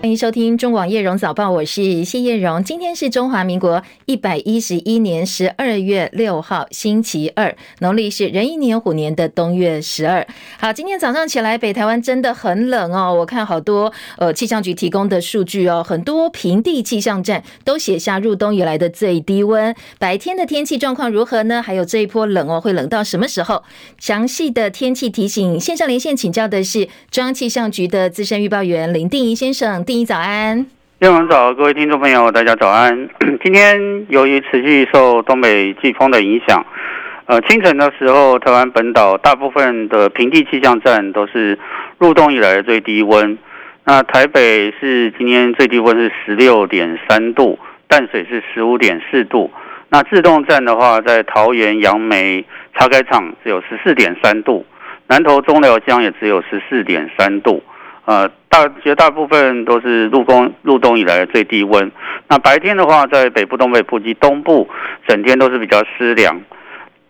欢迎收听中广叶荣早报，我是谢叶荣。今天是中华民国一百一十一年十二月六号，星期二，农历是壬寅年虎年的冬月十二。好，今天早上起来，北台湾真的很冷哦。我看好多呃气象局提供的数据哦，很多平地气象站都写下入冬以来的最低温。白天的天气状况如何呢？还有这一波冷哦，会冷到什么时候？详细的天气提醒，线上连线请教的是中央气象局的资深预报员林定仪先生。定仪早安，夜晚早，各位听众朋友，大家早安。今天由于持续受东北季风的影响，呃，清晨的时候，台湾本岛大部分的平地气象站都是入冬以来的最低温。那台北是今天最低温是十六点三度，淡水是十五点四度。那自动站的话，在桃园杨梅茶改场只有十四点三度，南投中寮江也只有十四点三度。呃，大绝大部分都是入冬入冬以来的最低温。那白天的话，在北部、东北部及东部，整天都是比较湿凉。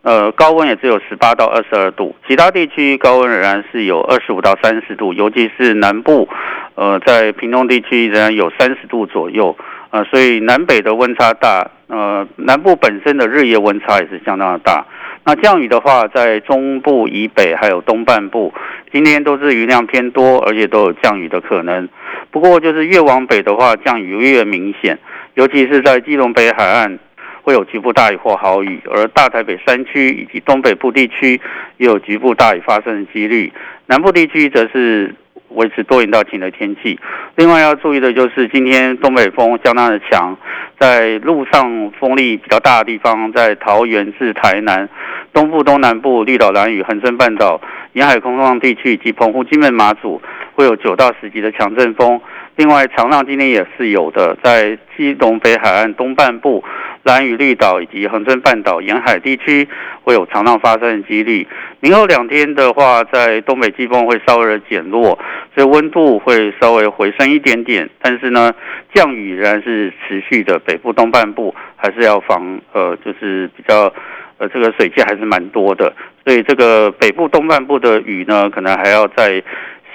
呃，高温也只有十八到二十二度，其他地区高温仍然是有二十五到三十度，尤其是南部，呃，在屏东地区仍然有三十度左右。呃，所以南北的温差大。呃，南部本身的日夜温差也是相当的大。那降雨的话，在中部以北还有东半部，今天都是雨量偏多，而且都有降雨的可能。不过，就是越往北的话，降雨越明显，尤其是在基隆北海岸会有局部大雨或豪雨，而大台北山区以及东北部地区也有局部大雨发生的几率。南部地区则是维持多云到晴的天气。另外要注意的就是，今天东北风相当的强，在路上风力比较大的地方，在桃园至台南、东部、东南部、绿岛、兰屿、恒春半岛沿海空旷地区以及澎湖、金门、马祖会有九到十级的强阵风。另外，长浪今天也是有的，在基隆北海岸东半部、兰屿绿岛以及恒春半岛沿海地区会有长浪发生的几率。明后两天的话，在东北季风会稍微的减弱，所以温度会稍微回升一点点。但是呢，降雨仍然是持续的，北部东半部还是要防，呃，就是比较，呃，这个水汽还是蛮多的。所以这个北部东半部的雨呢，可能还要再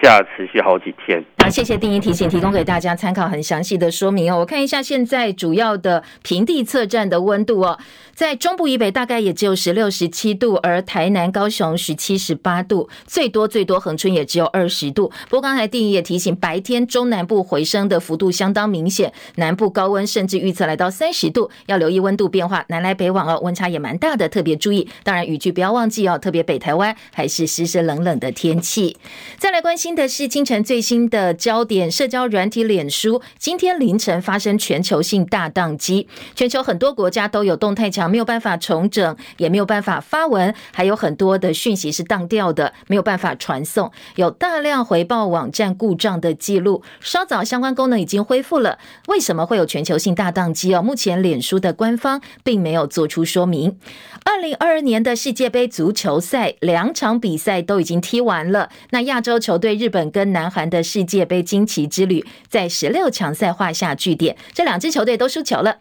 下持续好几天。好，谢谢丁仪提醒，提供给大家参考，很详细的说明哦。我看一下现在主要的平地测站的温度哦，在中部以北大概也只有十六、十七度，而台南、高雄十七、十八度，最多最多恒春也只有二十度。不过刚才丁仪也提醒，白天中南部回升的幅度相当明显，南部高温甚至预测来到三十度，要留意温度变化，南来北往哦，温差也蛮大的，特别注意。当然雨具不要忘记哦，特别北台湾还是湿湿冷冷的天气。再来关心的是清晨最新的。焦点社交软体脸书今天凌晨发生全球性大宕机，全球很多国家都有动态墙，没有办法重整，也没有办法发文，还有很多的讯息是当掉的，没有办法传送，有大量回报网站故障的记录。稍早相关功能已经恢复了，为什么会有全球性大宕机哦？目前脸书的官方并没有做出说明。二零二二年的世界杯足球赛两场比赛都已经踢完了，那亚洲球队日本跟南韩的世界杯惊奇之旅在十六强赛画下句点，这两支球队都输球了。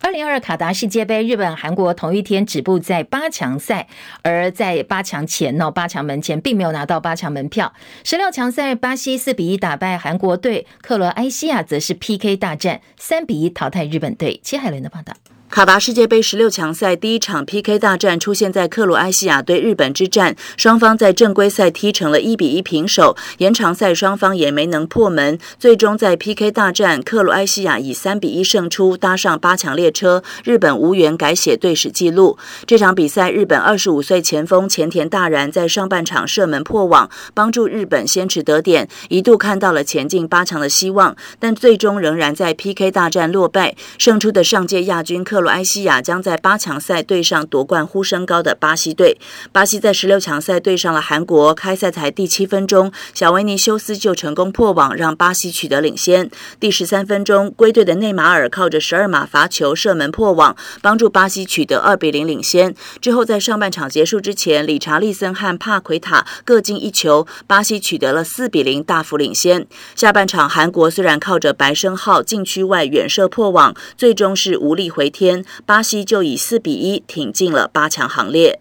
二零二二卡达世界杯，日本、韩国同一天止步在八强赛，而在八强前呢，八强门前并没有拿到八强门票。十六强赛，巴西四比一打败韩国队，克罗埃西亚则是 PK 大战，三比一淘汰日本队。戚海伦的报道。卡达世界杯十六强赛第一场 PK 大战出现在克罗埃西亚对日本之战，双方在正规赛踢成了一比一平手，延长赛双方也没能破门，最终在 PK 大战，克罗埃西亚以三比一胜出，搭上八强列车，日本无缘改写队史纪录。这场比赛，日本二十五岁前锋前田大然在上半场射门破网，帮助日本先取得点，一度看到了前进八强的希望，但最终仍然在 PK 大战落败，胜出的上届亚军克。埃西亚将在八强赛对上夺冠呼声高的巴西队。巴西在十六强赛对上了韩国，开赛才第七分钟，小维尼修斯就成功破网，让巴西取得领先。第十三分钟，归队的内马尔靠着十二码罚球射门破网，帮助巴西取得二比零领先。之后在上半场结束之前，理查利森和帕奎塔各进一球，巴西取得了四比零大幅领先。下半场，韩国虽然靠着白升浩禁区外远射破网，最终是无力回天。巴西就以四比一挺进了八强行列。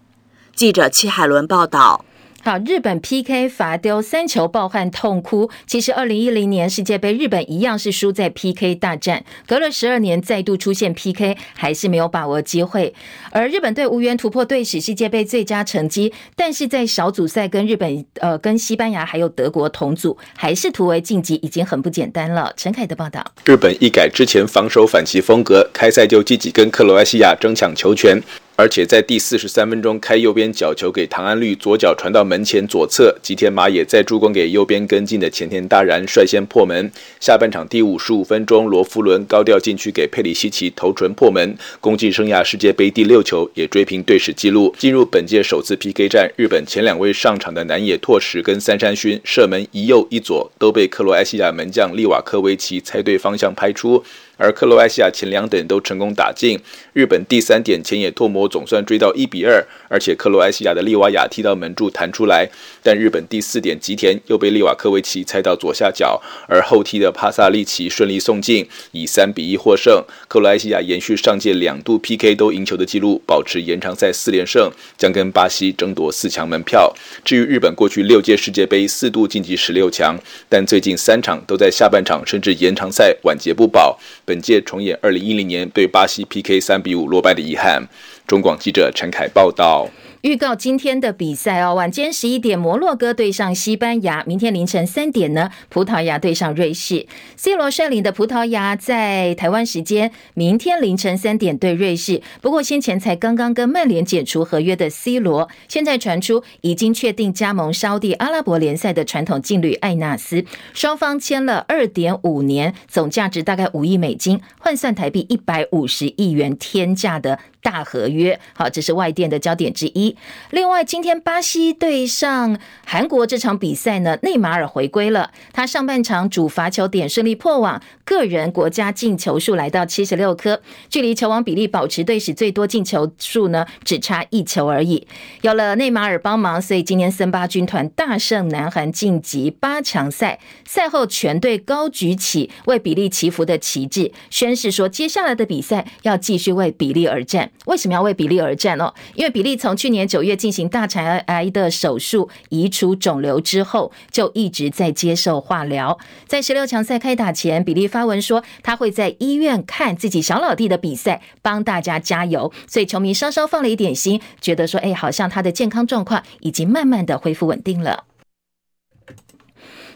记者戚海伦报道。好，日本 PK 罚丢三球抱憾痛哭。其实，二零一零年世界杯，日本一样是输在 PK 大战，隔了十二年再度出现 PK，还是没有把握机会。而日本队无缘突破队史世界杯最佳成绩，但是在小组赛跟日本、呃跟西班牙还有德国同组，还是突围晋级，已经很不简单了。陈凯的报道：日本一改之前防守反击风格，开赛就积极跟克罗埃西亚争抢球权。而且在第四十三分钟开右边角球给唐安绿左脚传到门前左侧，吉田麻也再助攻给右边跟进的前田大然率先破门。下半场第五十五分钟，罗夫伦高调禁区给佩里西奇头槌破门，攻进生涯世界杯第六球，也追平队史纪录。进入本届首次 PK 战，日本前两位上场的南野拓实跟三山勋射门一右一左，都被克罗埃西亚门将利瓦科维奇猜对方向拍出。而克罗埃西亚前两点都成功打进，日本第三点前野拓磨总算追到一比二，而且克罗埃西亚的利瓦亚踢到门柱弹出来，但日本第四点吉田又被利瓦科维奇猜到左下角，而后踢的帕萨利奇顺利送进，以三比一获胜。克罗埃西亚延续上届两度 PK 都赢球的纪录，保持延长赛四连胜，将跟巴西争夺四强门票。至于日本过去六届世界杯四度晋级十六强，但最近三场都在下半场甚至延长赛晚节不保。本届重演二零一零年对巴西 PK 三比五落败的遗憾。中广记者陈凯报道。预告今天的比赛哦，晚间十一点，摩洛哥对上西班牙；明天凌晨三点呢，葡萄牙对上瑞士。C 罗率领的葡萄牙在台湾时间明天凌晨三点对瑞士。不过先前才刚刚跟曼联解除合约的 C 罗，现在传出已经确定加盟沙地阿拉伯联赛的传统劲旅艾纳斯，双方签了二点五年，总价值大概五亿美金，换算台币一百五十亿元天价的。大合约，好，这是外电的焦点之一。另外，今天巴西对上韩国这场比赛呢，内马尔回归了。他上半场主罚球点顺利破网，个人国家进球数来到七十六颗，距离球王比利保持队史最多进球数呢，只差一球而已。有了内马尔帮忙，所以今年森巴军团大胜南韩，晋级八强赛。赛后，全队高举起为比利祈福的旗帜，宣示说接下来的比赛要继续为比利而战。为什么要为比利而战哦？因为比利从去年九月进行大肠癌的手术移除肿瘤之后，就一直在接受化疗。在十六强赛开打前，比利发文说他会在医院看自己小老弟的比赛，帮大家加油。所以球迷稍稍放了一点心，觉得说，哎，好像他的健康状况已经慢慢的恢复稳定了。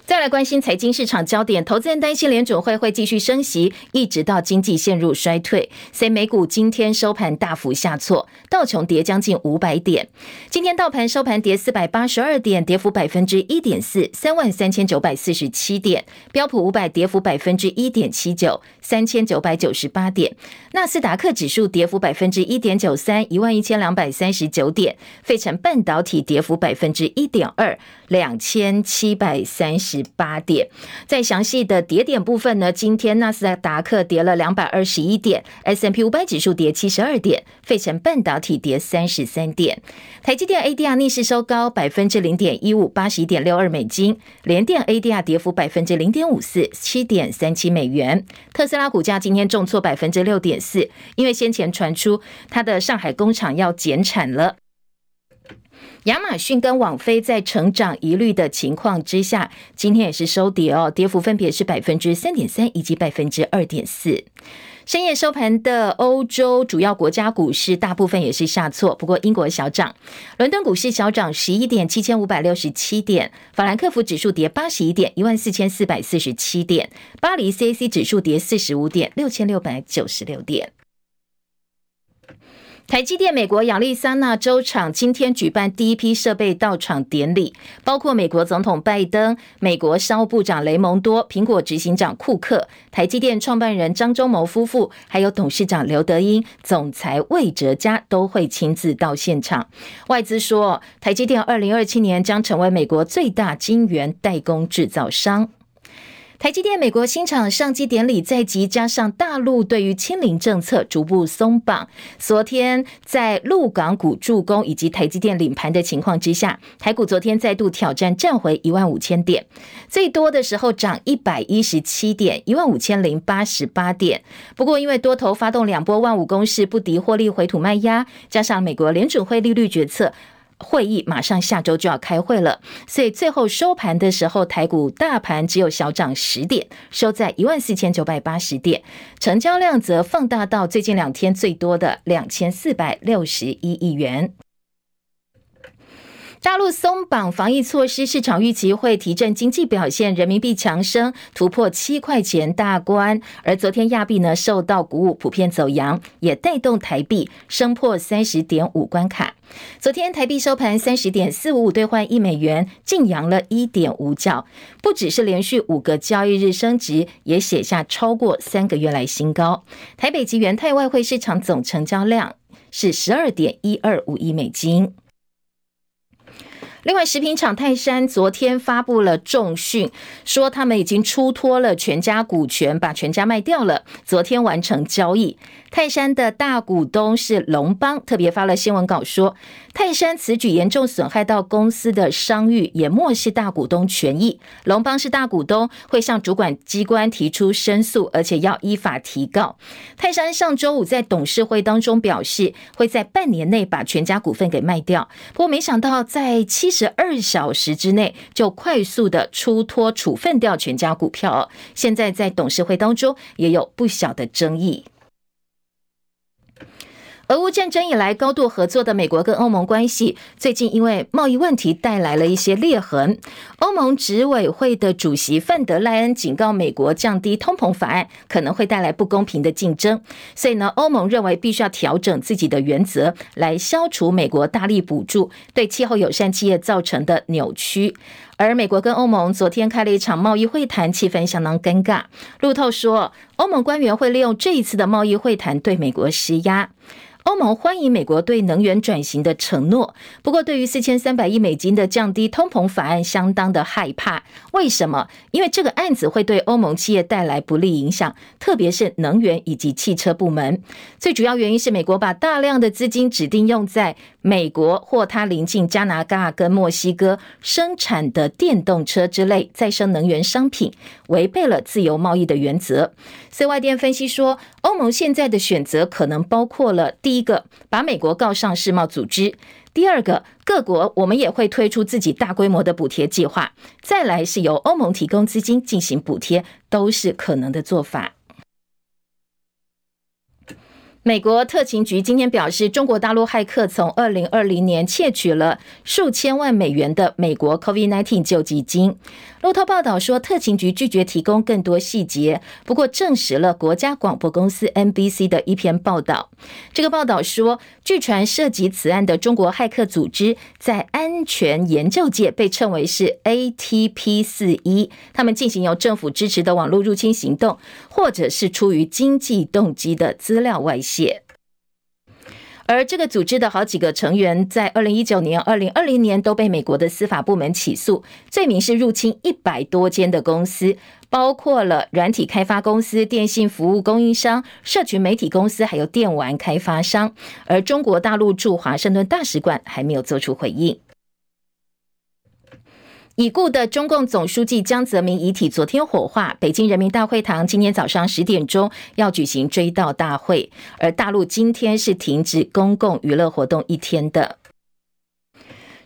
再来关心财经市场焦点，投资人担心联准会会继续升息，一直到经济陷入衰退。所以美股今天收盘大幅下挫，道琼跌将近五百点。今天道盘收盘跌四百八十二点，跌幅百分之一点四，三万三千九百四十七点。标普五百跌幅百分之一点七九，三千九百九十八点。纳斯达克指数跌幅百分之一点九三，一万一千两百三十九点。费城半导体跌幅百分之一点二，两千七百三十。十八点，在详细的跌点部分呢，今天纳斯达克跌了两百二十一点，S M P 五百指数跌七十二点，费城半导体跌三十三点，台积电 ADR 逆势收高百分之零点一五，八十一点六二美金，联电 ADR 跌幅百分之零点五四，七点三七美元，特斯拉股价今天重挫百分之六点四，因为先前传出它的上海工厂要减产了。亚马逊跟网飞在成长疑虑的情况之下，今天也是收跌哦，跌幅分别是百分之三点三以及百分之二点四。深夜收盘的欧洲主要国家股市大部分也是下挫，不过英国小涨，伦敦股市小涨十一点，七千五百六十七点；法兰克福指数跌八十一点，一万四千四百四十七点；巴黎 CAC 指数跌四十五点，六千六百九十六点。台积电美国亚利桑那州厂今天举办第一批设备到场典礼，包括美国总统拜登、美国商务部长雷蒙多、苹果执行长库克、台积电创办人张忠谋夫妇，还有董事长刘德英、总裁魏哲嘉都会亲自到现场。外资说，台积电二零二七年将成为美国最大晶圆代工制造商。台积电美国新厂上机典礼在即，加上大陆对于清零政策逐步松绑，昨天在陆港股助攻以及台积电领盘的情况之下，台股昨天再度挑战站回一万五千点，最多的时候涨一百一十七点，一万五千零八十八点。不过因为多头发动两波万五攻势不敌获利回吐卖压，加上美国联准会利率决策。会议马上下周就要开会了，所以最后收盘的时候，台股大盘只有小涨十点，收在一万四千九百八十点，成交量则放大到最近两天最多的两千四百六十一亿元。大陆松绑防疫措施，市场预期会提振经济表现，人民币强升，突破七块钱大关。而昨天亚币呢受到鼓舞，普遍走扬，也带动台币升破三十点五关卡。昨天台币收盘三十点四五五兑换一美元，净扬了一点五角，不只是连续五个交易日升值，也写下超过三个月来新高。台北及元泰外汇市场总成交量是十二点一二五亿美金。另外，食品厂泰山昨天发布了重讯，说他们已经出脱了全家股权，把全家卖掉了。昨天完成交易。泰山的大股东是龙邦，特别发了新闻稿说，泰山此举严重损害到公司的商誉，也漠视大股东权益。龙邦是大股东，会向主管机关提出申诉，而且要依法提告。泰山上周五在董事会当中表示，会在半年内把全家股份给卖掉。不过没想到在七十二小时之内就快速的出脱处分掉全家股票，现在在董事会当中也有不小的争议。俄乌战争以来高度合作的美国跟欧盟关系，最近因为贸易问题带来了一些裂痕。欧盟执委会的主席范德赖恩警告美国，降低通膨法案可能会带来不公平的竞争。所以呢，欧盟认为必须要调整自己的原则，来消除美国大力补助对气候友善企业造成的扭曲。而美国跟欧盟昨天开了一场贸易会谈，气氛相当尴尬。路透说，欧盟官员会利用这一次的贸易会谈对美国施压。欧盟欢迎美国对能源转型的承诺，不过对于四千三百亿美金的降低通膨法案相当的害怕。为什么？因为这个案子会对欧盟企业带来不利影响，特别是能源以及汽车部门。最主要原因是美国把大量的资金指定用在美国或它邻近加拿大跟墨西哥生产的电动车之类再生能源商品，违背了自由贸易的原则。所以外电分析说，欧盟现在的选择可能包括了。第一个，把美国告上世贸组织；第二个，各国我们也会推出自己大规模的补贴计划；再来是由欧盟提供资金进行补贴，都是可能的做法。美国特勤局今天表示，中国大陆骇客从二零二零年窃取了数千万美元的美国 COVID-19 救济金。路透报道说，特勤局拒绝提供更多细节，不过证实了国家广播公司 NBC 的一篇报道。这个报道说，据传涉及此案的中国骇客组织在安全研究界被称为是 ATP 四一，他们进行由政府支持的网络入侵行动，或者是出于经济动机的资料外泄。而这个组织的好几个成员，在二零一九年、二零二零年都被美国的司法部门起诉，罪名是入侵一百多间的公司，包括了软体开发公司、电信服务供应商、社群媒体公司，还有电玩开发商。而中国大陆驻华盛顿大使馆还没有做出回应。已故的中共总书记江泽民遗体昨天火化，北京人民大会堂今天早上十点钟要举行追悼大会，而大陆今天是停止公共娱乐活动一天的。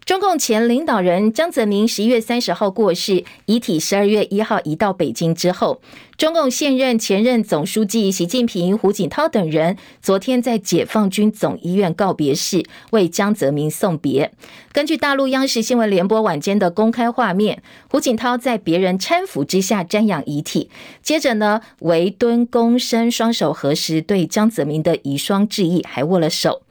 中共前领导人江泽民十一月三十号过世，遗体十二月一号移到北京之后，中共现任、前任总书记习近平、胡锦涛等人昨天在解放军总医院告别式为江泽民送别。根据大陆央视新闻联播晚间的公开画面，胡锦涛在别人搀扶之下瞻仰遗体，接着呢围蹲躬身，双手合十，对江泽民的遗孀致意，还握了手。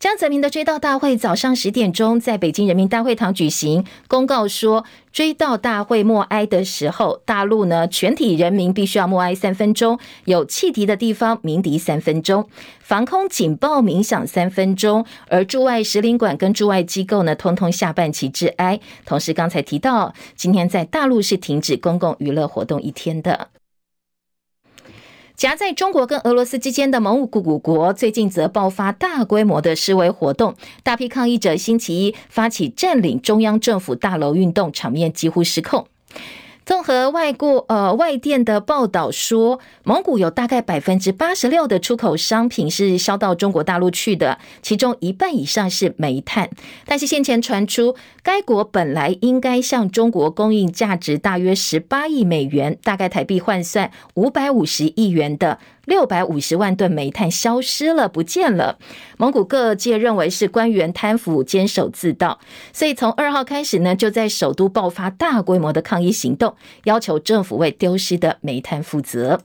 江泽民的追悼大会早上十点钟在北京人民大会堂举行。公告说，追悼大会默哀的时候，大陆呢全体人民必须要默哀三分钟，有汽笛的地方鸣笛三分钟，防空警报鸣响三分钟，而驻外使领馆跟驻外机构呢，通通下半旗致哀。同时，刚才提到，今天在大陆是停止公共娱乐活动一天的。夹在中国跟俄罗斯之间的蒙古古国最近则爆发大规模的示威活动，大批抗议者星期一发起占领中央政府大楼运动，场面几乎失控。综合外国呃外电的报道说，蒙古有大概百分之八十六的出口商品是销到中国大陆去的，其中一半以上是煤炭。但是先前传出，该国本来应该向中国供应价值大约十八亿美元，大概台币换算五百五十亿元的。六百五十万吨煤炭消失了，不见了。蒙古各界认为是官员贪腐、监守自盗，所以从二号开始呢，就在首都爆发大规模的抗议行动，要求政府为丢失的煤炭负责。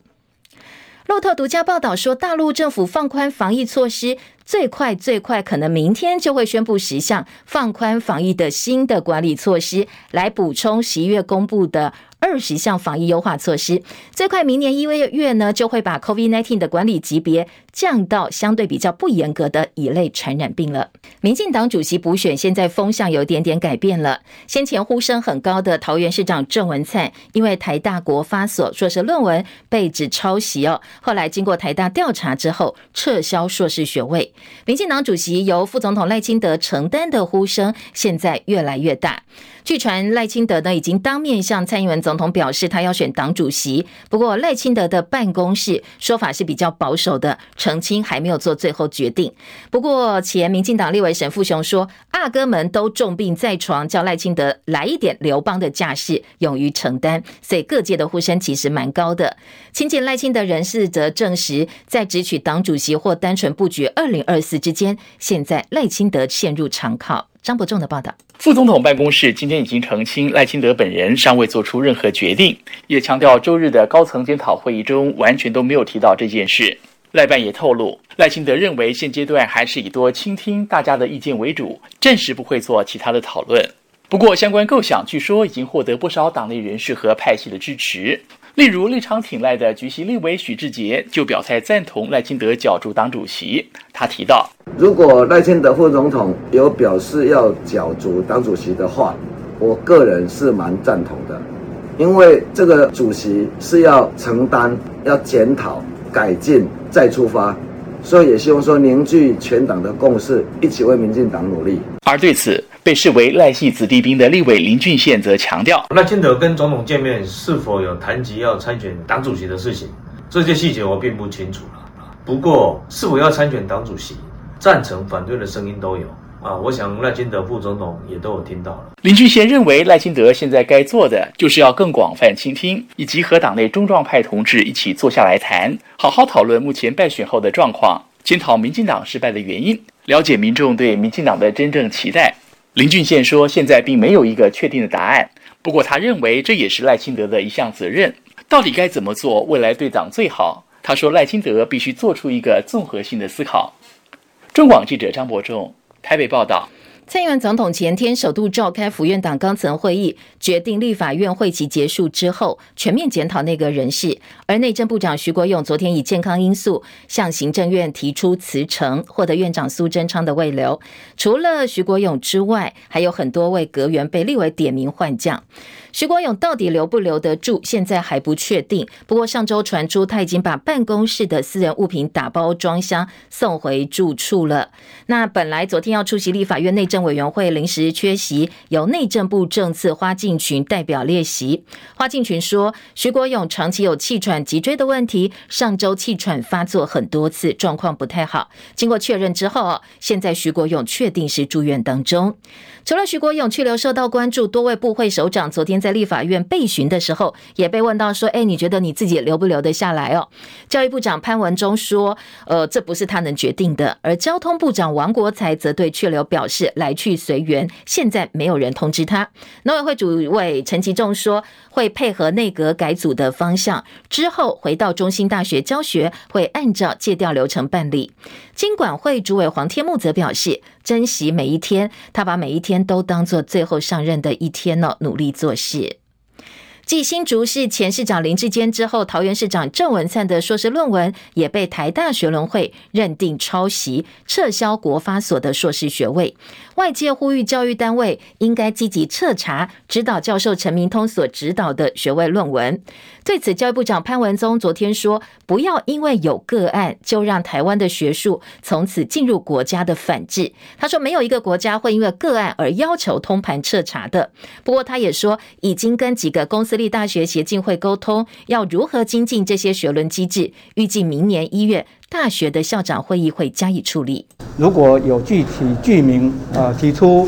路透独家报道说，大陆政府放宽防疫措施，最快最快可能明天就会宣布十项放宽防疫的新的管理措施，来补充十一月公布的。二十项防疫优化措施，最快明年一月呢，就会把 COVID-19 的管理级别降到相对比较不严格的乙类传染病了。民进党主席补选现在风向有点点改变了，先前呼声很高的桃园市长郑文灿，因为台大国发所硕士论文被指抄袭哦，后来经过台大调查之后撤销硕士学位。民进党主席由副总统赖清德承担的呼声现在越来越大。据传赖清德呢已经当面向蔡英文总统表示，他要选党主席。不过赖清德的办公室说法是比较保守的，澄清还没有做最后决定。不过前民进党立委沈富雄说，阿哥们都重病在床，叫赖清德来一点刘邦的架势，勇于承担。所以各界的呼声其实蛮高的。亲近赖清德人士则证实，在直取党主席或单纯布局二零二四之间，现在赖清德陷入长考。张伯仲的报道。副总统办公室今天已经澄清，赖清德本人尚未做出任何决定，也强调周日的高层检讨会议中完全都没有提到这件事。赖办也透露，赖清德认为现阶段还是以多倾听大家的意见为主，暂时不会做其他的讨论。不过，相关构想据说已经获得不少党内人士和派系的支持。例如，立场挺赖的局席立委许志杰就表态赞同赖清德角逐党主席。他提到，如果赖清德副总统有表示要角逐党主席的话，我个人是蛮赞同的，因为这个主席是要承担、要检讨、改进、再出发，所以也希望说凝聚全党的共识，一起为民进党努力。而对此，被视为赖系子弟兵的立委林俊宪则强调，赖清德跟总统见面是否有谈及要参选党主席的事情，这些细节我并不清楚了。不过，是否要参选党主席，赞成反对的声音都有啊。我想赖清德副总统也都有听到了。林俊宪认为，赖清德现在该做的就是要更广泛倾听，以及和党内中壮派同志一起坐下来谈，好好讨论目前败选后的状况，检讨民进党失败的原因，了解民众对民进党的真正期待。林俊宪说：“现在并没有一个确定的答案，不过他认为这也是赖清德的一项责任。到底该怎么做，未来对党最好？”他说：“赖清德必须做出一个综合性的思考。”中广记者张伯仲台北报道。蔡英文总统前天首度召开府院党高层会议，决定立法院会期结束之后全面检讨内阁人事。而内政部长徐国勇昨天以健康因素向行政院提出辞呈，获得院长苏贞昌的慰留。除了徐国勇之外，还有很多位阁员被立为点名换将。徐国勇到底留不留得住，现在还不确定。不过上周传出他已经把办公室的私人物品打包装箱送回住处了。那本来昨天要出席立法院内政委员会临时缺席，由内政部政次花敬群代表列席。花敬群说，徐国勇长期有气喘脊椎的问题，上周气喘发作很多次，状况不太好。经过确认之后，现在徐国勇确定是住院当中。除了徐国勇去留受到关注，多位部会首长昨天在立法院备询的时候，也被问到说：“哎，你觉得你自己留不留得下来哦？”教育部长潘文忠说：“呃，这不是他能决定的。”而交通部长王国材则对去留表示：“来去随缘，现在没有人通知他。”农委会主委陈其仲说：“会配合内阁改组的方向，之后回到中兴大学教学，会按照借调流程办理。”经管会主委黄天木则表示。珍惜每一天，他把每一天都当做最后上任的一天呢，努力做事。继新竹市前市长林智坚之后，桃园市长郑文灿的硕士论文也被台大学伦会认定抄袭，撤销国发所的硕士学位。外界呼吁教育单位应该积极彻查指导教授陈明通所指导的学位论文。对此，教育部长潘文宗昨天说：“不要因为有个案，就让台湾的学术从此进入国家的反制。”他说：“没有一个国家会因为个案而要求通盘彻查的。”不过，他也说已经跟几个公。私立大学协进会沟通，要如何精进这些学伦机制。预计明年一月，大学的校长会议会加以处理。如果有具体具名呃提出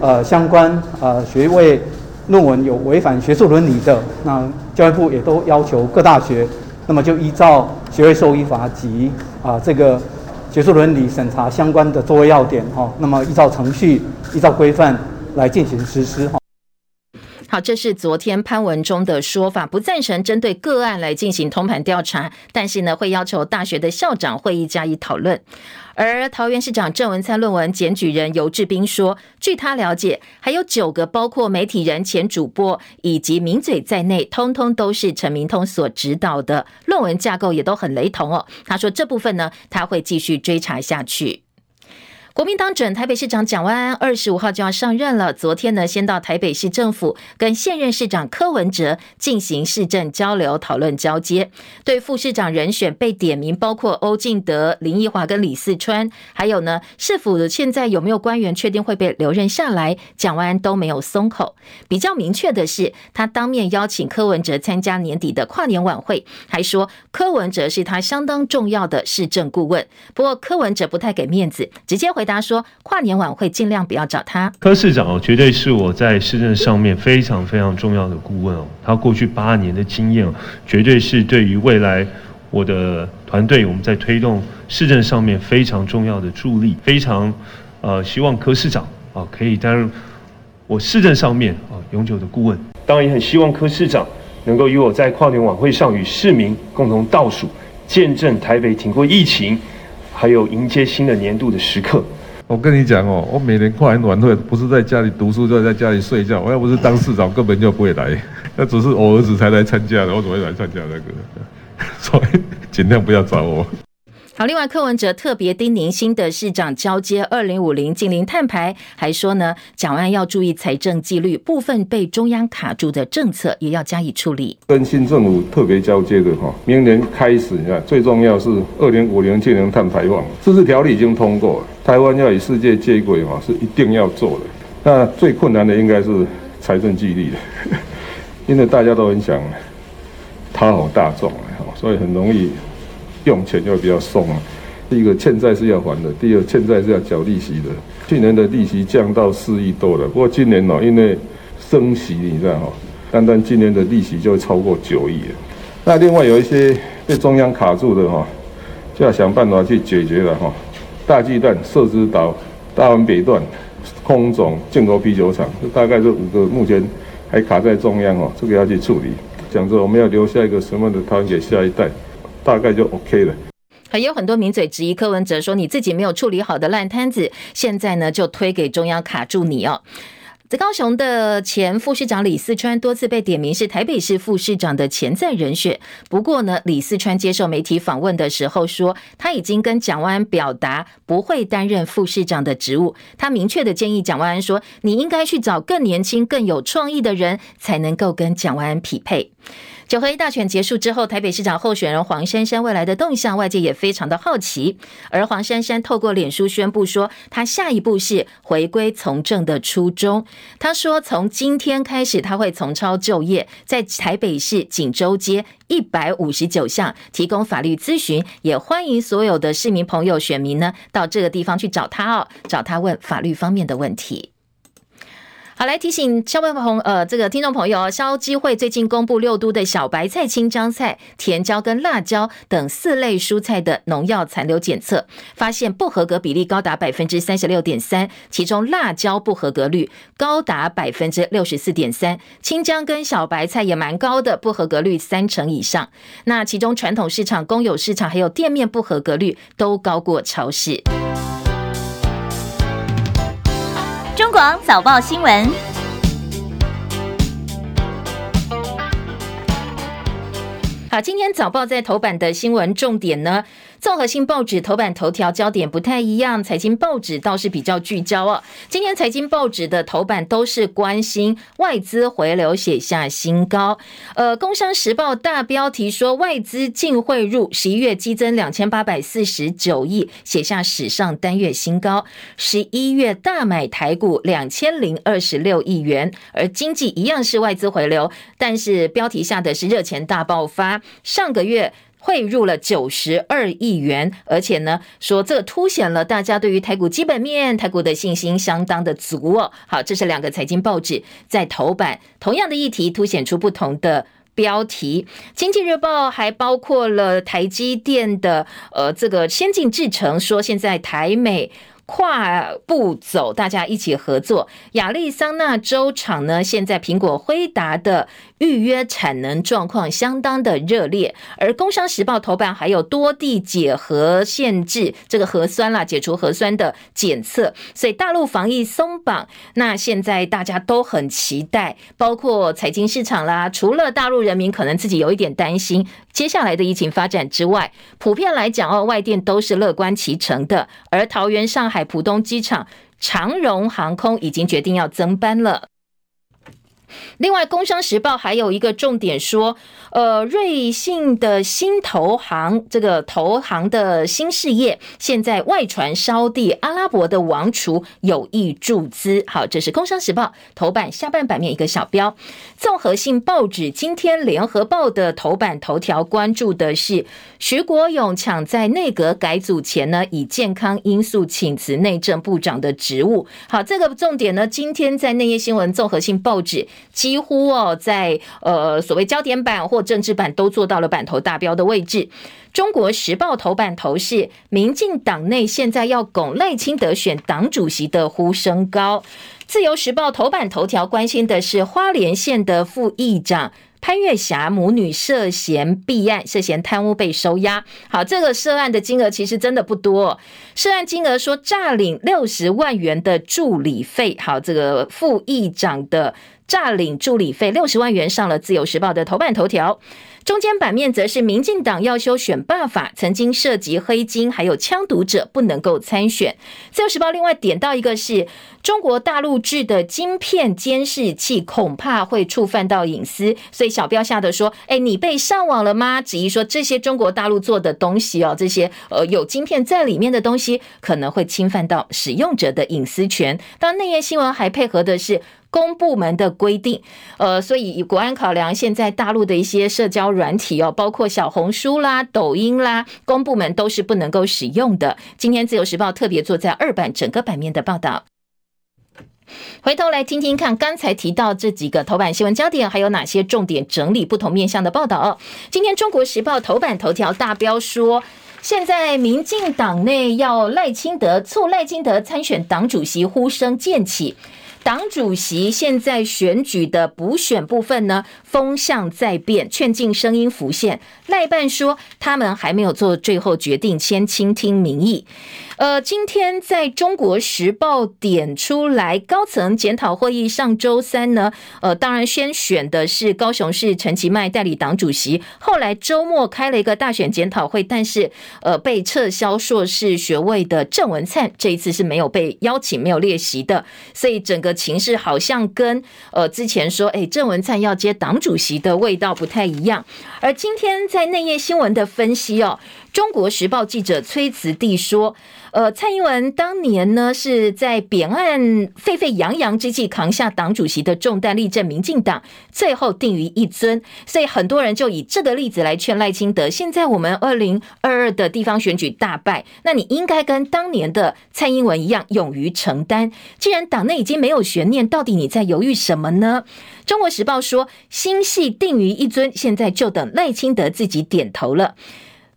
呃相关呃学位论文有违反学术伦理的，那教育部也都要求各大学，那么就依照学位授予法及啊、这个学术伦理审查相关的作为要点哈，那么依照程序、依照规范来进行实施哈。好，这是昨天潘文忠的说法，不赞成针对个案来进行通盘调查，但是呢，会要求大学的校长会议加以讨论。而桃园市长郑文灿论文检举人游志斌说，据他了解，还有九个包括媒体人、前主播以及名嘴在内，通通都是陈明通所指导的，论文架构也都很雷同哦。他说这部分呢，他会继续追查下去。国民党准台北市长蒋万安二十五号就要上任了。昨天呢，先到台北市政府跟现任市长柯文哲进行市政交流讨论交接。对副市长人选被点名，包括欧进德、林奕华跟李四川，还有呢，是否现在有没有官员确定会被留任下来？蒋万安都没有松口。比较明确的是，他当面邀请柯文哲参加年底的跨年晚会，还说柯文哲是他相当重要的市政顾问。不过柯文哲不太给面子，直接回。回答说，跨年晚会尽量不要找他。柯市长哦，绝对是我在市政上面非常非常重要的顾问哦。他过去八年的经验，绝对是对于未来我的团队我们在推动市政上面非常重要的助力。非常呃，希望柯市长啊可以担任我市政上面啊永久的顾问。当然也很希望柯市长能够与我在跨年晚会上与市民共同倒数，见证台北挺过疫情。还有迎接新的年度的时刻。我跟你讲哦，我每年跨年晚会不是在家里读书，就是在家里睡觉。我要不是当市长，根本就不会来。那只是我儿子才来参加的，我怎么会来参加那个？所以尽量不要找我。好，另外柯文哲特别叮咛新的市长交接二零五零净零碳排，还说呢，蒋万要注意财政纪律，部分被中央卡住的政策也要加以处理。跟新政府特别交接的哈，明年开始你看，最重要是二零五零净零碳排放，这次条例已经通过了，台湾要与世界接轨嘛，是一定要做的。那最困难的应该是财政纪律的，因为大家都很想讨好大众，所以很容易。用钱就会比较松啊。第一个欠债是要还的，第二欠债是要缴利息的。去年的利息降到四亿多了，不过今年哦，因为升息，你知道哈，单单今年的利息就会超过九亿了。那另外有一些被中央卡住的哈，就要想办法去解决了哈。大巨蛋、社子岛、大湾北段、空总、建国啤酒厂，大概这五个目前还卡在中央哦，这个要去处理。讲着我们要留下一个什么的台湾给下一代。大概就 OK 了。还有很多名嘴质疑柯文哲说：“你自己没有处理好的烂摊子，现在呢就推给中央卡住你哦。”在高雄的前副市长李四川多次被点名是台北市副市长的潜在人选。不过呢，李四川接受媒体访问的时候说，他已经跟蒋万安表达不会担任副市长的职务。他明确的建议蒋万安说：“你应该去找更年轻、更有创意的人，才能够跟蒋万安匹配。”九合一大选结束之后，台北市长候选人黄珊珊未来的动向，外界也非常的好奇。而黄珊珊透过脸书宣布说，她下一步是回归从政的初衷。她说，从今天开始，她会从超就业，在台北市锦州街一百五十九巷提供法律咨询，也欢迎所有的市民朋友、选民呢到这个地方去找她哦，找她问法律方面的问题。好，来提醒消费朋呃，这个听众朋友，消基会最近公布六都的小白菜、青江菜、甜椒跟辣椒等四类蔬菜的农药残留检测，发现不合格比例高达百分之三十六点三，其中辣椒不合格率高达百分之六十四点三，青江跟小白菜也蛮高的，不合格率三成以上。那其中传统市场、公有市场还有店面不合格率都高过超市。广早报新闻。好，今天早报在头版的新闻重点呢，综合性报纸头版头条焦点不太一样，财经报纸倒是比较聚焦哦。今天财经报纸的头版都是关心外资回流写下新高。呃，工商时报大标题说外资净汇入十一月激增两千八百四十九亿，写下史上单月新高。十一月大买台股两千零二十六亿元，而经济一样是外资回流，但是标题下的是热钱大爆发。上个月汇入了九十二亿元，而且呢，说这凸显了大家对于台股基本面、台股的信心相当的足哦。好，这是两个财经报纸在头版同样的议题，凸显出不同的标题。经济日报还包括了台积电的呃这个先进制程，说现在台美。跨步走，大家一起合作。亚利桑那州厂呢，现在苹果、辉达的预约产能状况相当的热烈。而《工商时报》头版还有多地解核限制，这个核酸啦，解除核酸的检测，所以大陆防疫松绑。那现在大家都很期待，包括财经市场啦，除了大陆人民可能自己有一点担心接下来的疫情发展之外，普遍来讲哦，外电都是乐观其成的。而桃园、上海浦东机场、长荣航空已经决定要增班了。另外，《工商时报》还有一个重点说，呃，瑞信的新投行，这个投行的新事业，现在外传沙地阿拉伯的王储有意注资。好，这是《工商时报》头版下半版面一个小标。综合性报纸今天，《联合报》的头版头条关注的是徐国勇抢在内阁改组前呢，以健康因素请辞内政部长的职务。好，这个重点呢，今天在内页新闻综合性报纸。几乎哦，在呃所谓焦点版或政治版都做到了版头大标的位置。中国时报头版头是民进党内现在要拱赖清德选党主席的呼声高。自由时报头版头条关心的是花莲县的副议长。潘月霞母女涉嫌弊案，涉嫌贪污被收押。好，这个涉案的金额其实真的不多。涉案金额说诈领六十万元的助理费。好，这个副议长的诈领助理费六十万元上了自由时报的头版头条。中间版面则是民进党要修选罢法，曾经涉及黑金还有枪毒者不能够参选。自由时报另外点到一个是中国大陆制的晶片监视器，恐怕会触犯到隐私，所以小标下的说：“哎，你被上网了吗？”质疑说这些中国大陆做的东西哦，这些呃有晶片在里面的东西，可能会侵犯到使用者的隐私权。当然内页新闻还配合的是。公部门的规定，呃，所以以国安考量，现在大陆的一些社交软体哦，包括小红书啦、抖音啦，公部门都是不能够使用的。今天自由时报特别坐在二版整个版面的报道。回头来听听看，刚才提到这几个头版新闻焦点，还有哪些重点整理不同面向的报道。今天中国时报头版头条大标说，现在民进党内要赖清德促赖清德参选党主席呼声渐起。党主席现在选举的补选部分呢，风向在变，劝进声音浮现。赖办说他们还没有做最后决定，先倾听民意。呃，今天在中国时报点出来，高层检讨会议上周三呢，呃，当然先选的是高雄市陈其迈代理党主席，后来周末开了一个大选检讨会，但是呃被撤销硕士学位的郑文灿这一次是没有被邀请、没有列席的，所以整个情势好像跟呃之前说，哎，郑文灿要接党主席的味道不太一样。而今天在内页新闻的分析哦，中国时报记者崔慈弟说。呃，蔡英文当年呢是在扁案沸沸扬扬之际扛下党主席的重担，力证民进党最后定于一尊。所以很多人就以这个例子来劝赖清德。现在我们二零二二的地方选举大败，那你应该跟当年的蔡英文一样，勇于承担。既然党内已经没有悬念，到底你在犹豫什么呢？中国时报说，新系定于一尊，现在就等赖清德自己点头了。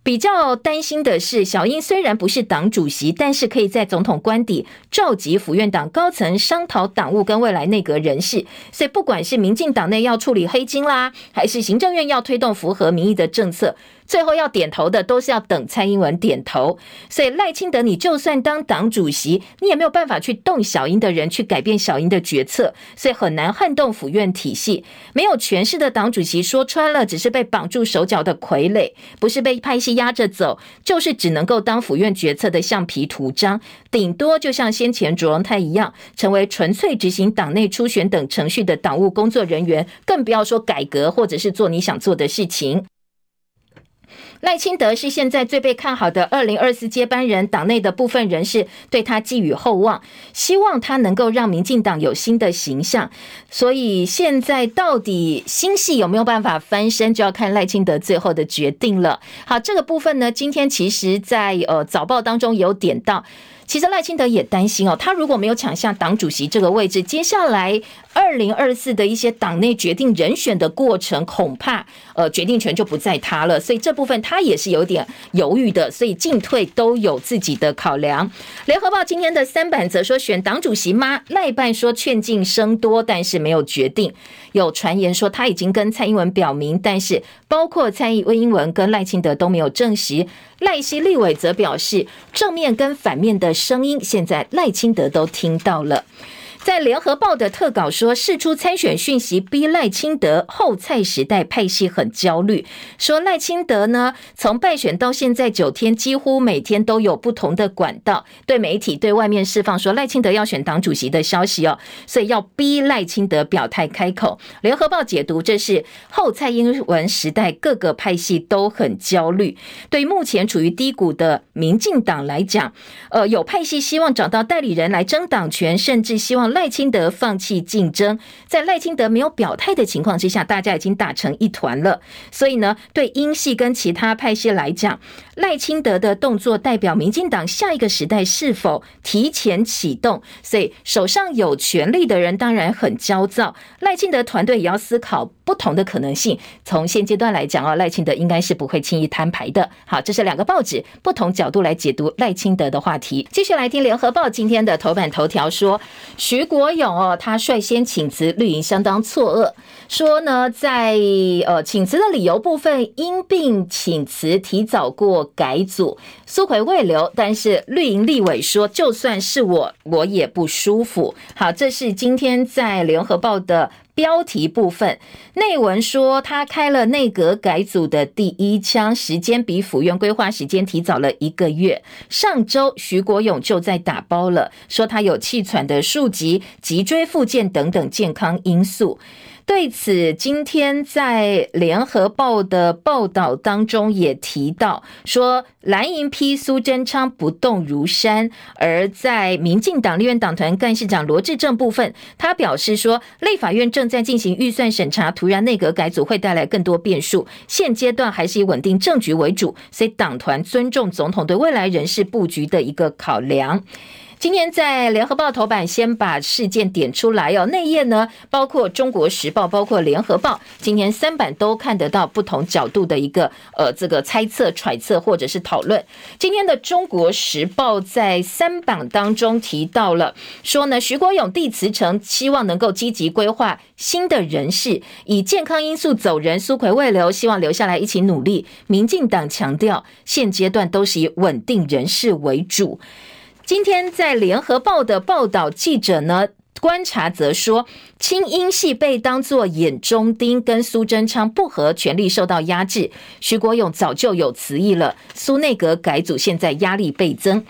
比较担心的是，小英虽然不是党主席，但是可以在总统官邸召集府院党高层商讨党务跟未来内阁人事。所以，不管是民进党内要处理黑金啦，还是行政院要推动符合民意的政策，最后要点头的都是要等蔡英文点头。所以赖清德，你就算当党主席，你也没有办法去动小英的人，去改变小英的决策，所以很难撼动府院体系。没有权势的党主席，说穿了，只是被绑住手脚的傀儡，不是被派系压着走，就是只能够当府院决策的橡皮图章，顶多就像先前卓荣泰一样，成为纯粹执行党内初选等程序的党务工作人员，更不要说改革或者是做你想做的事情。赖清德是现在最被看好的二零二四接班人，党内的部分人士对他寄予厚望，希望他能够让民进党有新的形象。所以现在到底新戏有没有办法翻身，就要看赖清德最后的决定了。好，这个部分呢，今天其实在呃早报当中有点到。其实赖清德也担心哦，他如果没有抢下党主席这个位置，接下来二零二四的一些党内决定人选的过程，恐怕呃决定权就不在他了。所以这部分他也是有点犹豫的，所以进退都有自己的考量。联合报今天的三版则说，选党主席吗？赖办说劝进声多，但是没有决定。有传言说他已经跟蔡英文表明，但是包括蔡英文跟赖清德都没有证实。赖系立委则表示，正面跟反面的声音，现在赖清德都听到了。在联合报的特稿说，释出参选讯息逼赖清德后蔡时代派系很焦虑，说赖清德呢，从败选到现在九天，几乎每天都有不同的管道对媒体、对外面释放说赖清德要选党主席的消息哦，所以要逼赖清德表态开口。联合报解读，这是后蔡英文时代各个派系都很焦虑，对目前处于低谷的民进党来讲，呃，有派系希望找到代理人来争党权，甚至希望。赖清德放弃竞争，在赖清德没有表态的情况之下，大家已经打成一团了。所以呢，对英系跟其他派系来讲，赖清德的动作代表民进党下一个时代是否提前启动？所以手上有权力的人当然很焦躁，赖清德团队也要思考不同的可能性。从现阶段来讲啊，赖清德应该是不会轻易摊牌的。好，这是两个报纸不同角度来解读赖清德的话题。继续来听联合报今天的头版头条说，徐。徐国勇哦，他率先请辞，绿营相当错愕，说呢，在呃请辞的理由部分，因病请辞，提早过改组，苏奎未留，但是绿营立委说，就算是我，我也不舒服。好，这是今天在联合报的。标题部分内文说，他开了内阁改组的第一枪，时间比府院规划时间提早了一个月。上周徐国勇就在打包了，说他有气喘的数级、脊椎附件等等健康因素。对此，今天在联合报的报道当中也提到说，蓝营批苏贞昌不动如山，而在民进党立院党团干事长罗志政部分，他表示说，立法院正在进行预算审查，突然内阁改组会带来更多变数，现阶段还是以稳定政局为主，所以党团尊重总统对未来人事布局的一个考量。今天在联合报头版先把事件点出来哦，内页呢包括中国时报，包括联合报，今天三版都看得到不同角度的一个呃这个猜测、揣测或者是讨论。今天的中国时报在三版当中提到了说呢，徐国勇递辞呈，希望能够积极规划新的人事，以健康因素走人，苏奎未留，希望留下来一起努力。民进党强调，现阶段都是以稳定人事为主。今天在联合报的报道，记者呢观察则说，清音系被当作眼中钉，跟苏贞昌不合，权力受到压制。徐国勇早就有辞意了，苏内阁改组现在压力倍增。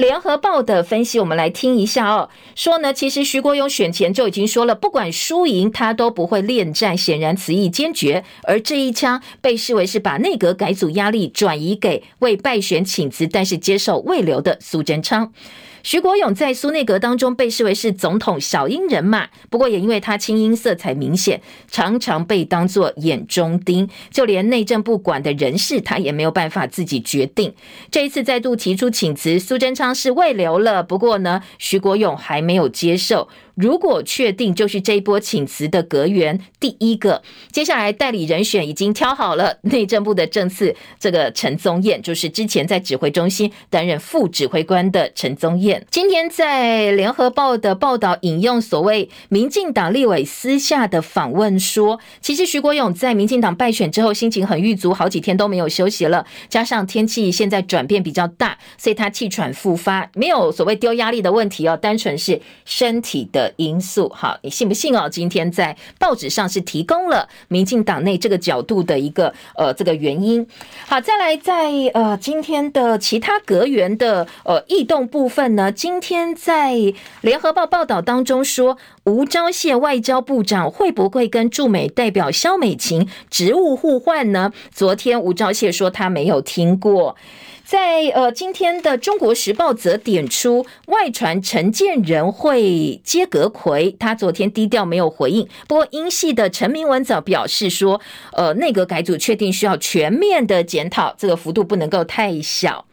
联合报的分析，我们来听一下哦。说呢，其实徐国勇选前就已经说了，不管输赢，他都不会恋战，显然词意坚决。而这一枪被视为是把内阁改组压力转移给为败选请辞，但是接受未留的苏贞昌。徐国勇在苏内阁当中被视为是总统小英人马，不过也因为他亲英色彩明显，常常被当作眼中钉，就连内政部管的人事，他也没有办法自己决定。这一次再度提出请辞，苏贞昌是未留了，不过呢，徐国勇还没有接受。如果确定就是这一波请辞的阁员第一个，接下来代理人选已经挑好了，内政部的政次这个陈宗彦，就是之前在指挥中心担任副指挥官的陈宗彦。今天在联合报的报道引用所谓民进党立委私下的访问说，其实徐国勇在民进党败选之后心情很郁卒，好几天都没有休息了，加上天气现在转变比较大，所以他气喘复发，没有所谓丢压力的问题哦，单纯是身体的因素。好，你信不信哦？今天在报纸上是提供了民进党内这个角度的一个呃这个原因。好，再来在呃今天的其他阁员的呃异动部分呢，今天在联合报报道当中说，吴钊燮外交部长会不会跟驻美代表萧美琴职务互换呢？昨天吴钊燮说他没有听过。在呃，今天的《中国时报》则点出外传陈建仁会接阁揆，他昨天低调没有回应。不过，英系的陈明文则表示说，呃，内阁改组确定需要全面的检讨，这个幅度不能够太小。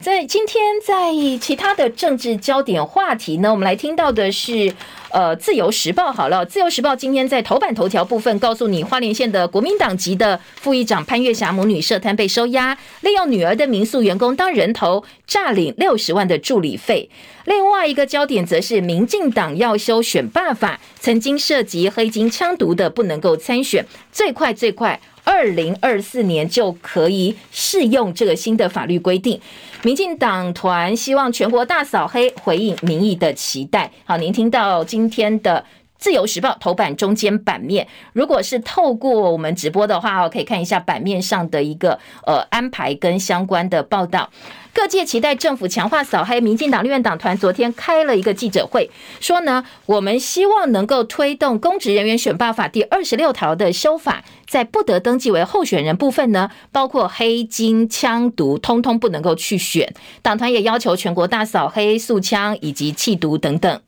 在今天，在其他的政治焦点话题呢，我们来听到的是。呃，自由时报好了，自由时报今天在头版头条部分告诉你，花莲县的国民党籍的副议长潘月霞母女设摊被收押，利用女儿的民宿员工当人头，诈领六十万的助理费。另外一个焦点则是民进党要修选罢法，曾经涉及黑金枪毒的不能够参选，最快最快。二零二四年就可以适用这个新的法律规定。民进党团希望全国大扫黑，回应民意的期待。好，您听到今天的自由时报头版中间版面，如果是透过我们直播的话哦，可以看一下版面上的一个呃安排跟相关的报道。各界期待政府强化扫黑，民进党立院党团昨天开了一个记者会，说呢，我们希望能够推动公职人员选罢法第二十六条的修法，在不得登记为候选人部分呢，包括黑金、枪毒，通通不能够去选。党团也要求全国大扫黑、肃枪以及弃毒等等。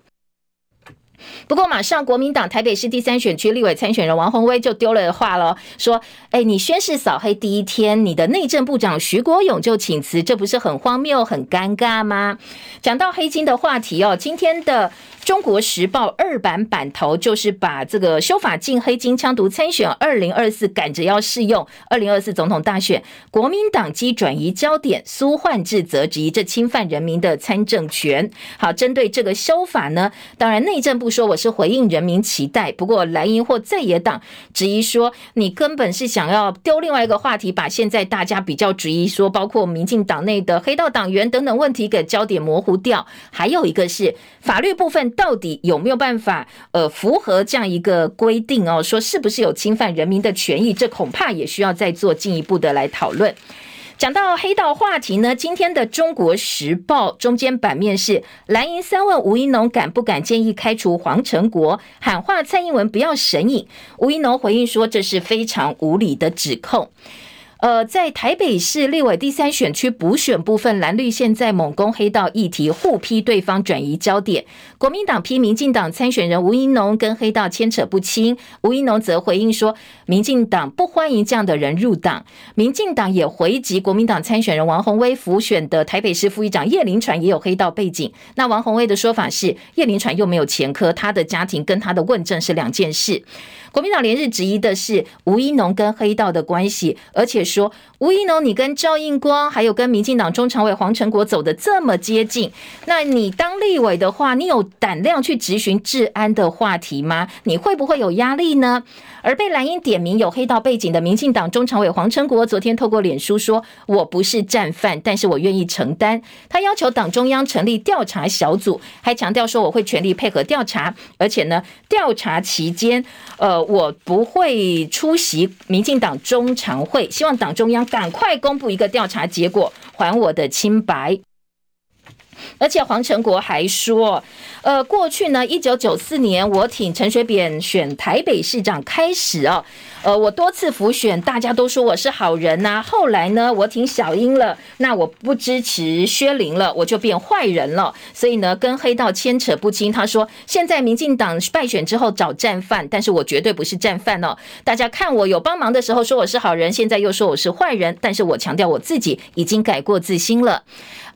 不过，马上国民党台北市第三选区立委参选人王宏威就丢了话了，说：“哎，你宣誓扫黑第一天，你的内政部长徐国勇就请辞，这不是很荒谬、很尴尬吗？”讲到黑金的话题哦，今天的。中国时报二版版头就是把这个修法禁黑金枪毒参选二零二四赶着要适用二零二四总统大选，国民党机转移焦点，苏焕智则质疑这侵犯人民的参政权。好，针对这个修法呢，当然内政部说我是回应人民期待，不过蓝营或在野党质疑说你根本是想要丢另外一个话题，把现在大家比较质疑说包括民进党内的黑道党员等等问题给焦点模糊掉，还有一个是法律部分。到底有没有办法呃符合这样一个规定哦？说是不是有侵犯人民的权益？这恐怕也需要再做进一步的来讨论。讲到黑道话题呢，今天的《中国时报》中间版面是蓝营三问吴怡农敢不敢建议开除黄成国，喊话蔡英文不要神隐。吴怡农回应说这是非常无理的指控。呃，在台北市立委第三选区补选部分，蓝绿现在猛攻黑道议题，互批对方，转移焦点。国民党批民进党参选人吴怡农跟黑道牵扯不清，吴怡农则回应说，民进党不欢迎这样的人入党。民进党也回击国民党参选人王鸿薇辅选的台北市副议长叶林传也有黑道背景。那王鸿薇的说法是，叶林传又没有前科，他的家庭跟他的问政是两件事。国民党连日质疑的是吴怡农跟黑道的关系，而且说吴怡农你跟赵映光还有跟民进党中常委黄成国走得这么接近，那你当立委的话，你有胆量去质询治安的话题吗？你会不会有压力呢？而被蓝营点名有黑道背景的民进党中常委黄成国，昨天透过脸书说：“我不是战犯，但是我愿意承担。”他要求党中央成立调查小组，还强调说：“我会全力配合调查，而且呢，调查期间，呃。”我不会出席民进党中常会，希望党中央赶快公布一个调查结果，还我的清白。而且黄成国还说，呃，过去呢，一九九四年我挺陈水扁选台北市长开始哦。呃，我多次辅选，大家都说我是好人呐、后来呢，我挺小英了，那我不支持薛凌了，我就变坏人了。所以呢，跟黑道牵扯不清。他说，现在民进党败选之后找战犯，但是我绝对不是战犯哦。大家看我有帮忙的时候说我是好人，现在又说我是坏人，但是我强调我自己已经改过自新了。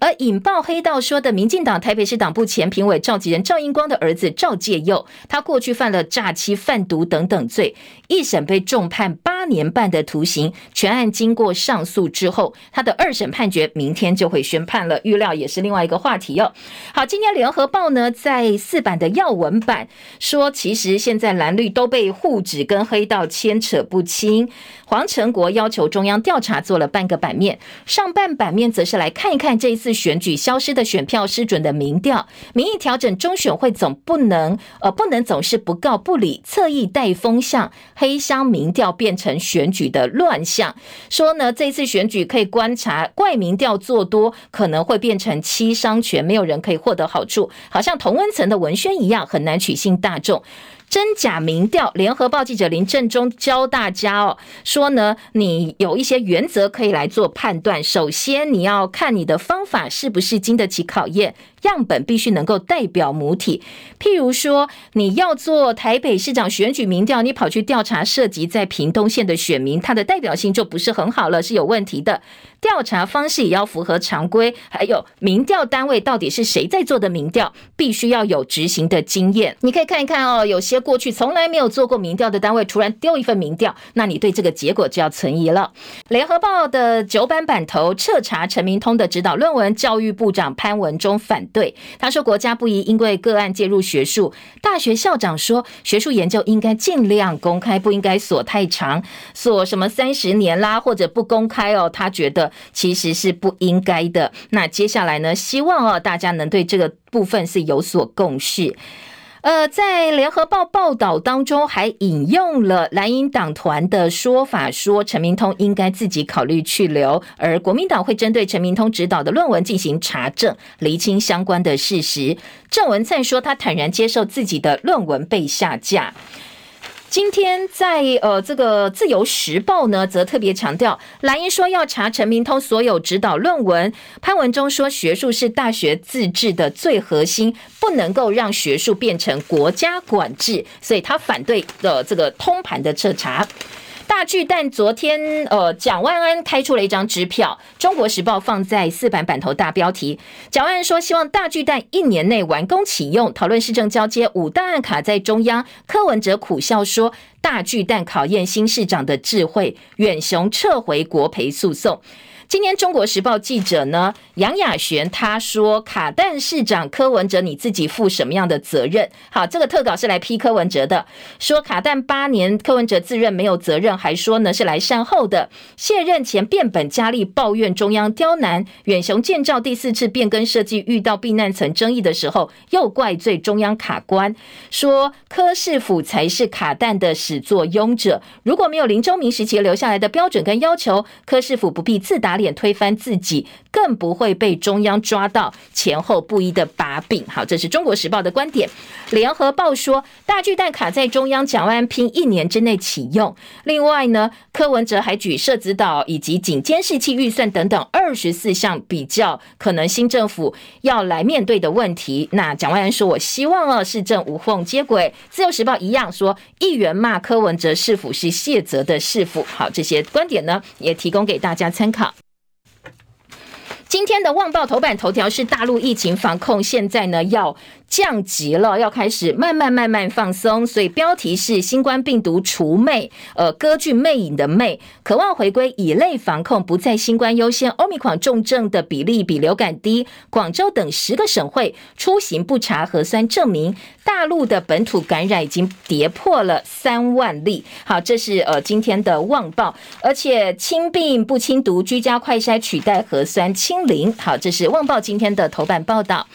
而引爆黑道说的民进党台北市党部前评委召集人赵英光的儿子赵介佑，他过去犯了诈欺、贩毒等等罪，一审被重判八年半的徒刑。全案经过上诉之后，他的二审判决明天就会宣判了，预料也是另外一个话题哦。好，今天联合报呢在四版的要闻版说，其实现在蓝绿都被户籍跟黑道牵扯不清。黄成国要求中央调查，做了半个版面，上半版面则是来看一看这一次选举消失的选票失准的民调，民意调整，中选会总不能呃不能总是不告不理，侧翼带风向，黑箱民民调变成选举的乱象。说呢，这次选举可以观察怪民调做多，可能会变成七伤拳，没有人可以获得好处，好像同温层的文宣一样，很难取信大众。真假民调，联合报记者林正中教大家哦，说呢，你有一些原则可以来做判断。首先，你要看你的方法是不是经得起考验。样本必须能够代表母体，譬如说，你要做台北市长选举民调，你跑去调查涉及在屏东县的选民，他的代表性就不是很好了，是有问题的。调查方式也要符合常规，还有民调单位到底是谁在做的民调，必须要有执行的经验。你可以看一看哦，有些过去从来没有做过民调的单位，突然丢一份民调，那你对这个结果就要存疑了。联合报的九版版头彻查陈明通的指导论文，教育部长潘文忠反。对，他说国家不宜因为个案介入学术。大学校长说，学术研究应该尽量公开，不应该锁太长，锁什么三十年啦，或者不公开哦。他觉得其实是不应该的。那接下来呢，希望哦大家能对这个部分是有所共识。呃，在联合报报道当中，还引用了蓝营党团的说法，说陈明通应该自己考虑去留，而国民党会针对陈明通指导的论文进行查证，厘清相关的事实。郑文灿说，他坦然接受自己的论文被下架。今天在呃这个自由时报呢，则特别强调，蓝英说要查陈明通所有指导论文。潘文忠说，学术是大学自治的最核心，不能够让学术变成国家管制，所以他反对的这个通盘的彻查。大巨蛋昨天，呃，蒋万安开出了一张支票，《中国时报》放在四版版头大标题。蒋万安说，希望大巨蛋一年内完工启用。讨论市政交接，五档案卡在中央。柯文哲苦笑说，大巨蛋考验新市长的智慧。远雄撤回国赔诉讼。今天《中国时报》记者呢，杨雅璇他说：“卡蛋市长柯文哲，你自己负什么样的责任？”好，这个特稿是来批柯文哲的，说卡蛋八年，柯文哲自认没有责任，还说呢是来善后的。卸任前变本加厉抱怨中央刁难，远雄建造第四次变更设计遇到避难层争议的时候，又怪罪中央卡关，说柯市府才是卡蛋的始作俑者。如果没有林周明时期留下来的标准跟要求，柯市府不必自答打脸。推翻自己，更不会被中央抓到前后不一的把柄。好，这是中国时报的观点。联合报说，大巨蛋卡在中央，蒋万拼一年之内启用。另外呢，柯文哲还举社子岛以及警监视器预算等等二十四项比较可能新政府要来面对的问题。那蒋万安说：“我希望啊，市政无缝接轨。”自由时报一样说，议员骂柯文哲市府是卸责的市府。好，这些观点呢，也提供给大家参考。今天的《旺报》头版头条是大陆疫情防控，现在呢要降级了，要开始慢慢慢慢放松，所以标题是“新冠病毒除魅”，呃，歌剧魅影的魅，渴望回归乙类防控，不再新冠优先。欧米狂重症的比例比流感低，广州等十个省会出行不查核酸证明。大陆的本土感染已经跌破了三万例。好，这是呃今天的《旺报》，而且轻病不轻毒，居家快筛取代核酸清零。好，这是《旺报》今天的头版报道。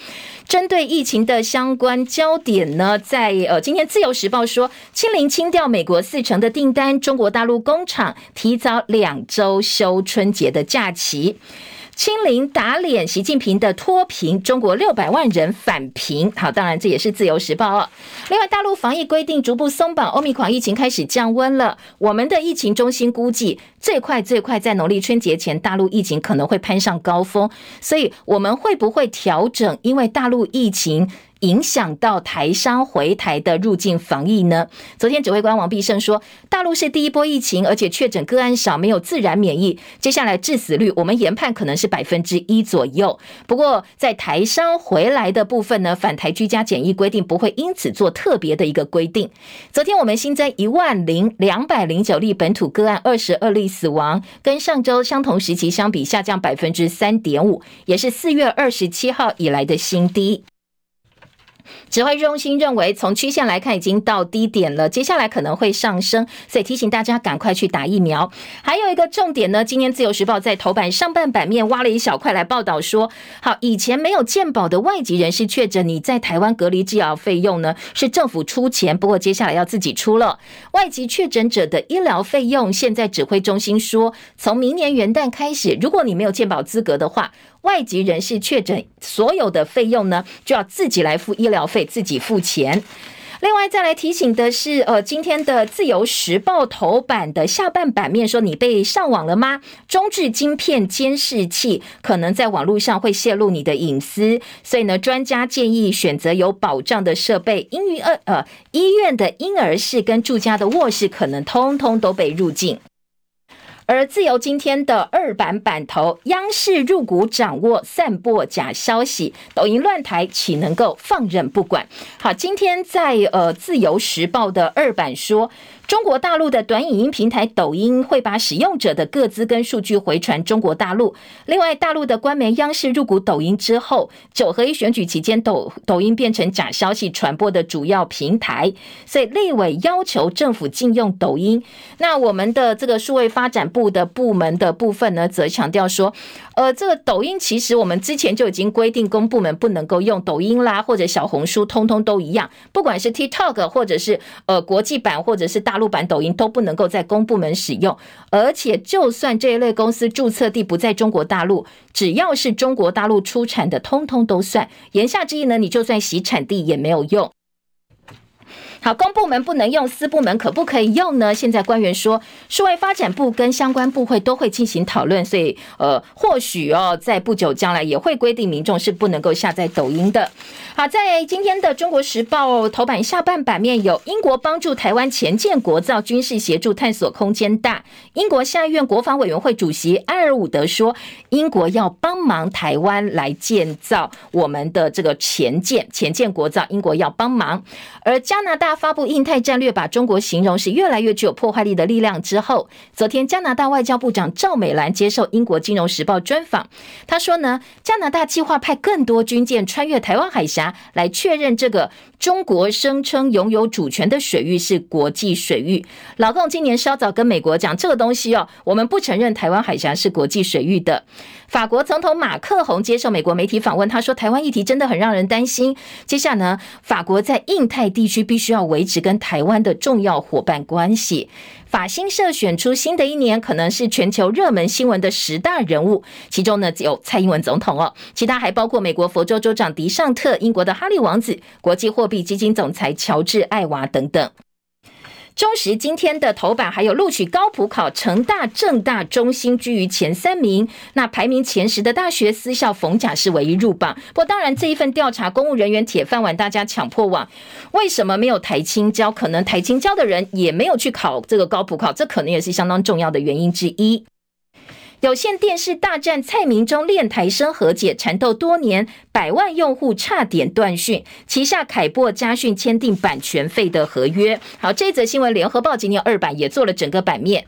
针对疫情的相关焦点呢，在呃，今天自由时报说，清零清掉美国四成的订单，中国大陆工厂提早两周休春节的假期。清零打脸习近平的脱贫，中国六百万人返贫。好，当然这也是自由时报哦。另外，大陆防疫规定逐步松绑，欧米狂疫情开始降温了。我们的疫情中心估计，最快最快在农历春节前，大陆疫情可能会攀上高峰。所以，我们会不会调整？因为大陆疫情。影响到台商回台的入境防疫呢？昨天指挥官王必胜说，大陆是第一波疫情，而且确诊个案少，没有自然免疫。接下来致死率，我们研判可能是百分之一左右。不过，在台商回来的部分呢，返台居家检疫规定不会因此做特别的一个规定。昨天我们新增一万零两百零九例本土个案，二十二例死亡，跟上周相同时期相比下降百分之三点五，也是四月二十七号以来的新低。指挥中心认为，从曲线来看，已经到低点了，接下来可能会上升，所以提醒大家赶快去打疫苗。还有一个重点呢，今天自由时报在头版上半版面挖了一小块来报道说，好，以前没有健保的外籍人士确诊，你在台湾隔离治疗费用呢是政府出钱，不过接下来要自己出了。外籍确诊者的医疗费用，现在指挥中心说，从明年元旦开始，如果你没有健保资格的话。外籍人士确诊，所有的费用呢，就要自己来付医疗费，自己付钱。另外再来提醒的是，呃，今天的《自由时报》头版的下半版面说，你被上网了吗？中置晶片监视器可能在网络上会泄露你的隐私，所以呢，专家建议选择有保障的设备。因为呃呃，医院的婴儿室跟住家的卧室可能通通都被入境。而自由今天的二版版头，央视入股掌握散播假消息，抖音乱台岂能够放任不管？好，今天在呃自由时报的二版说。中国大陆的短影音平台抖音会把使用者的个资跟数据回传中国大陆。另外，大陆的官媒央视入股抖音之后，九合一选举期间，抖抖音变成假消息传播的主要平台，所以立委要求政府禁用抖音。那我们的这个数位发展部的部门的部分呢，则强调说，呃，这个抖音其实我们之前就已经规定公部门不能够用抖音啦，或者小红书，通通都一样，不管是 TikTok 或者是呃国际版，或者是大。陆版抖音都不能够在公部门使用，而且就算这一类公司注册地不在中国大陆，只要是中国大陆出产的，通通都算。言下之意呢，你就算洗产地也没有用。好，公部门不能用，私部门可不可以用呢？现在官员说，数位发展部跟相关部会都会进行讨论，所以呃，或许哦，在不久将来也会规定民众是不能够下载抖音的。好，在今天的《中国时报》头版下半版面有英国帮助台湾前建国造，军事协助探索空间大。英国下议院国防委员会主席埃尔伍德说，英国要帮忙台湾来建造我们的这个前舰，前舰国造，英国要帮忙。而加拿大。他发布印太战略，把中国形容是越来越具有破坏力的力量之后，昨天加拿大外交部长赵美兰接受英国金融时报专访，他说呢，加拿大计划派更多军舰穿越台湾海峡，来确认这个中国声称拥有主权的水域是国际水域。老共今年稍早跟美国讲这个东西哦，我们不承认台湾海峡是国际水域的。法国总统马克宏接受美国媒体访问，他说：“台湾议题真的很让人担心。接下来呢，法国在印太地区必须要维持跟台湾的重要伙伴关系。”法新社选出新的一年可能是全球热门新闻的十大人物，其中呢有蔡英文总统哦，其他还包括美国佛州州长迪尚特、英国的哈利王子、国际货币基金总裁乔治艾娃等等。中时今天的头版还有录取高普考，成大、政大、中兴居于前三名。那排名前十的大学私校逢甲是唯一入榜。不过当然这一份调查，公务人员铁饭碗，大家抢破网。为什么没有台清交？可能台清交的人也没有去考这个高普考，这可能也是相当重要的原因之一。有线电视大战，蔡明忠练台声和解，缠斗多年，百万用户差点断讯，旗下凯擘家讯签订版权费的合约。好，这则新闻，联合报今天二版也做了整个版面。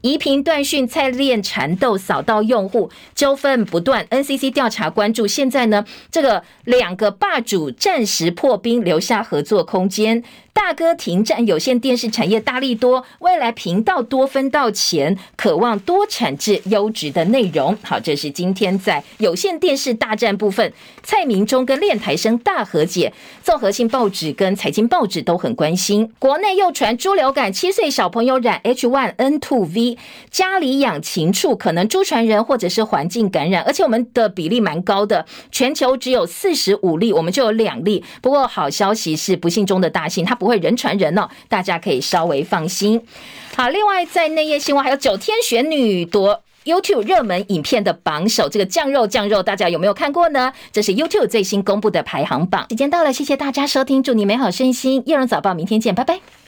移频断讯，蔡练缠斗扫到用户，纠纷不断。NCC 调查关注，现在呢，这个两个霸主暂时破冰，留下合作空间。大哥停战，有线电视产业大利多，未来频道多分到钱，渴望多产制优质的内容。好，这是今天在有线电视大战部分，蔡明忠跟练台生大和解，综合性报纸跟财经报纸都很关心。国内又传猪流感，七岁小朋友染 H1N2V，家里养禽畜可能猪传人或者是环境感染，而且我们的比例蛮高的，全球只有四十五例，我们就有两例。不过好消息是，不幸中的大幸，它不。会人传人哦，大家可以稍微放心。好，另外在内页新闻还有九天玄女夺 YouTube 热门影片的榜首，这个酱肉酱肉，大家有没有看过呢？这是 YouTube 最新公布的排行榜。时间到了，谢谢大家收听，祝你美好身心。叶荣早报，明天见，拜拜。